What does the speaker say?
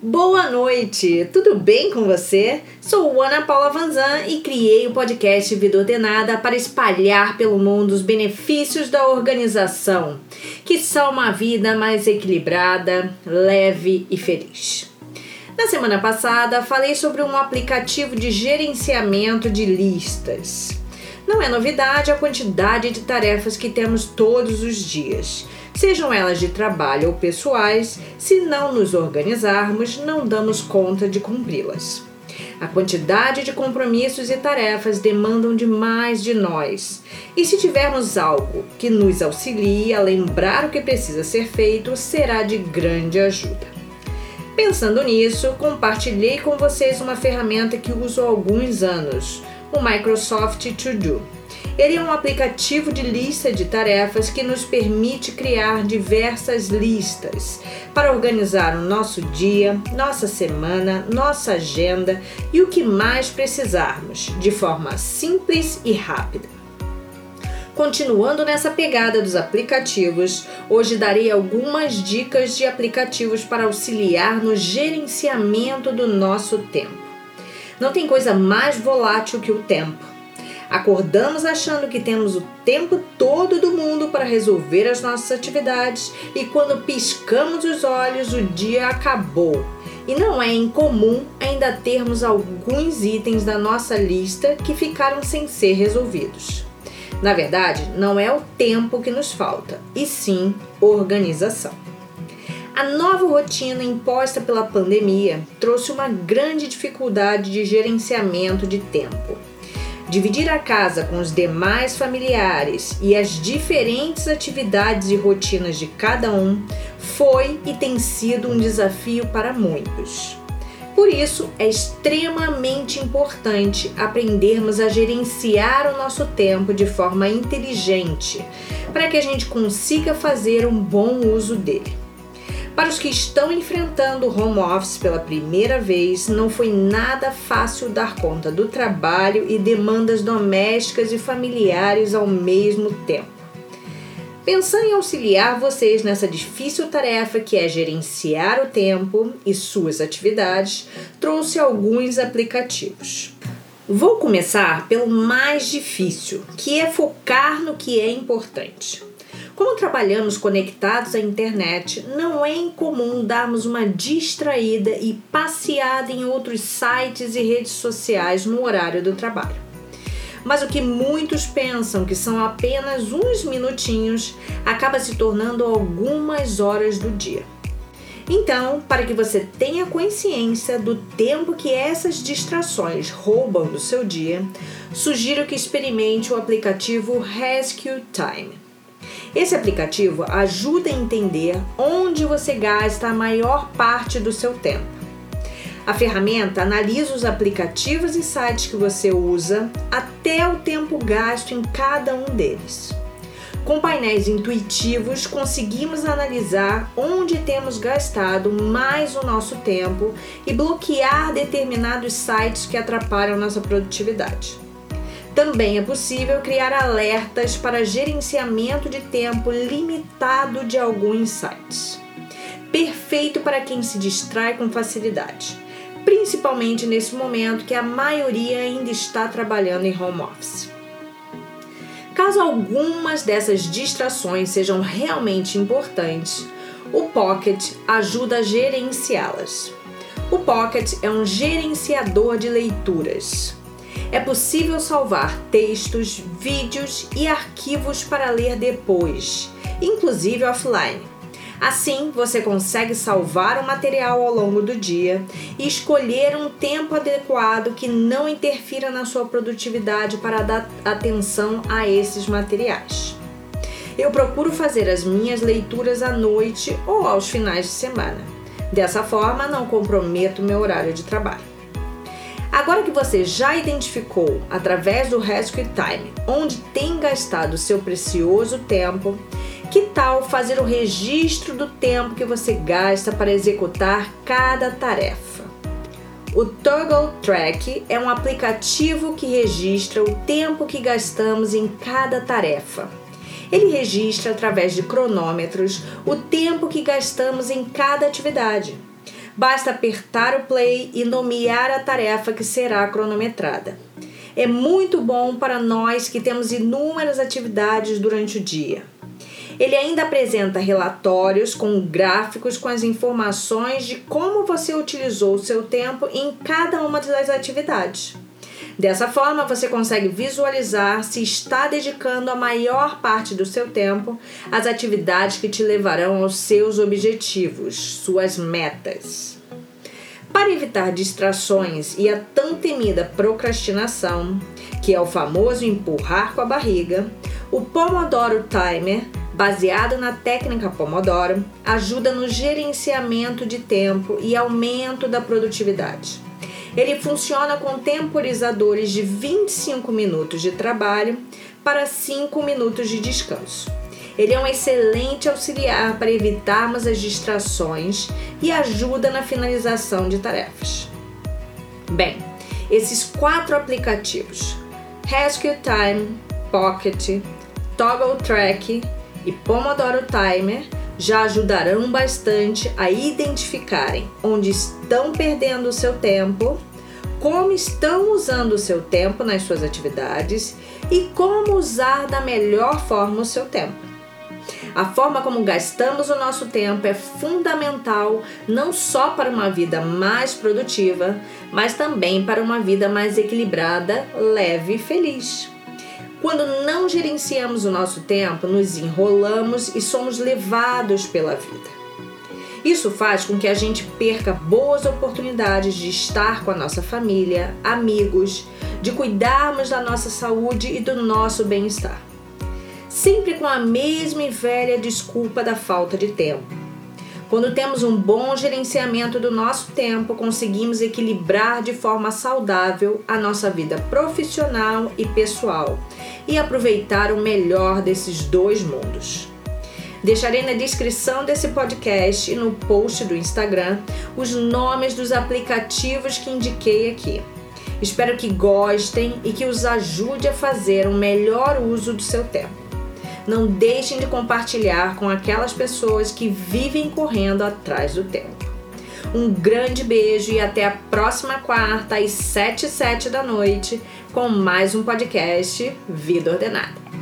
Boa noite, tudo bem com você? Sou Ana Paula Vanzan e criei o podcast Vida Ordenada para espalhar pelo mundo os benefícios da organização, que são uma vida mais equilibrada, leve e feliz. Na semana passada, falei sobre um aplicativo de gerenciamento de listas. Não é novidade a quantidade de tarefas que temos todos os dias sejam elas de trabalho ou pessoais, se não nos organizarmos, não damos conta de cumpri-las. A quantidade de compromissos e tarefas demandam demais de nós. E se tivermos algo que nos auxilie a lembrar o que precisa ser feito, será de grande ajuda. Pensando nisso, compartilhei com vocês uma ferramenta que uso há alguns anos, o Microsoft To Do. Ele é um aplicativo de lista de tarefas que nos permite criar diversas listas para organizar o nosso dia, nossa semana, nossa agenda e o que mais precisarmos, de forma simples e rápida. Continuando nessa pegada dos aplicativos, hoje darei algumas dicas de aplicativos para auxiliar no gerenciamento do nosso tempo. Não tem coisa mais volátil que o tempo. Acordamos achando que temos o tempo todo do mundo para resolver as nossas atividades e quando piscamos os olhos, o dia acabou. E não é incomum ainda termos alguns itens da nossa lista que ficaram sem ser resolvidos. Na verdade, não é o tempo que nos falta, e sim organização. A nova rotina imposta pela pandemia trouxe uma grande dificuldade de gerenciamento de tempo. Dividir a casa com os demais familiares e as diferentes atividades e rotinas de cada um foi e tem sido um desafio para muitos. Por isso, é extremamente importante aprendermos a gerenciar o nosso tempo de forma inteligente, para que a gente consiga fazer um bom uso dele. Para os que estão enfrentando o home office pela primeira vez, não foi nada fácil dar conta do trabalho e demandas domésticas e familiares ao mesmo tempo. Pensando em auxiliar vocês nessa difícil tarefa que é gerenciar o tempo e suas atividades, trouxe alguns aplicativos. Vou começar pelo mais difícil, que é focar no que é importante. Como trabalhamos conectados à internet, não é incomum darmos uma distraída e passeada em outros sites e redes sociais no horário do trabalho. Mas o que muitos pensam que são apenas uns minutinhos acaba se tornando algumas horas do dia. Então, para que você tenha consciência do tempo que essas distrações roubam do seu dia, sugiro que experimente o aplicativo Rescue Time. Esse aplicativo ajuda a entender onde você gasta a maior parte do seu tempo. A ferramenta analisa os aplicativos e sites que você usa até o tempo gasto em cada um deles. Com painéis intuitivos, conseguimos analisar onde temos gastado mais o nosso tempo e bloquear determinados sites que atrapalham nossa produtividade. Também é possível criar alertas para gerenciamento de tempo limitado de alguns sites. Perfeito para quem se distrai com facilidade, principalmente nesse momento que a maioria ainda está trabalhando em home office. Caso algumas dessas distrações sejam realmente importantes, o Pocket ajuda a gerenciá-las. O Pocket é um gerenciador de leituras é possível salvar textos, vídeos e arquivos para ler depois, inclusive offline. Assim, você consegue salvar o material ao longo do dia e escolher um tempo adequado que não interfira na sua produtividade para dar atenção a esses materiais. Eu procuro fazer as minhas leituras à noite ou aos finais de semana. Dessa forma, não comprometo meu horário de trabalho. Agora que você já identificou através do Rescue Time onde tem gastado seu precioso tempo, que tal fazer o registro do tempo que você gasta para executar cada tarefa? O Toggle Track é um aplicativo que registra o tempo que gastamos em cada tarefa. Ele registra através de cronômetros o tempo que gastamos em cada atividade Basta apertar o play e nomear a tarefa que será cronometrada. É muito bom para nós que temos inúmeras atividades durante o dia. Ele ainda apresenta relatórios com gráficos com as informações de como você utilizou o seu tempo em cada uma das atividades. Dessa forma, você consegue visualizar se está dedicando a maior parte do seu tempo às atividades que te levarão aos seus objetivos, suas metas. Para evitar distrações e a tão temida procrastinação, que é o famoso empurrar com a barriga, o Pomodoro Timer, baseado na técnica Pomodoro, ajuda no gerenciamento de tempo e aumento da produtividade. Ele funciona com temporizadores de 25 minutos de trabalho para 5 minutos de descanso. Ele é um excelente auxiliar para evitarmos as distrações e ajuda na finalização de tarefas. Bem, esses quatro aplicativos, Rescue Time, Pocket, Toggle Track e Pomodoro Timer, já ajudarão bastante a identificarem onde estão perdendo o seu tempo como estão usando o seu tempo nas suas atividades e como usar da melhor forma o seu tempo. A forma como gastamos o nosso tempo é fundamental não só para uma vida mais produtiva, mas também para uma vida mais equilibrada, leve e feliz. Quando não gerenciamos o nosso tempo, nos enrolamos e somos levados pela vida. Isso faz com que a gente perca boas oportunidades de estar com a nossa família, amigos, de cuidarmos da nossa saúde e do nosso bem-estar. Sempre com a mesma e velha desculpa da falta de tempo. Quando temos um bom gerenciamento do nosso tempo, conseguimos equilibrar de forma saudável a nossa vida profissional e pessoal e aproveitar o melhor desses dois mundos. Deixarei na descrição desse podcast e no post do Instagram os nomes dos aplicativos que indiquei aqui. Espero que gostem e que os ajude a fazer um melhor uso do seu tempo. Não deixem de compartilhar com aquelas pessoas que vivem correndo atrás do tempo. Um grande beijo e até a próxima quarta às 7 e 7 da noite com mais um podcast Vida Ordenada.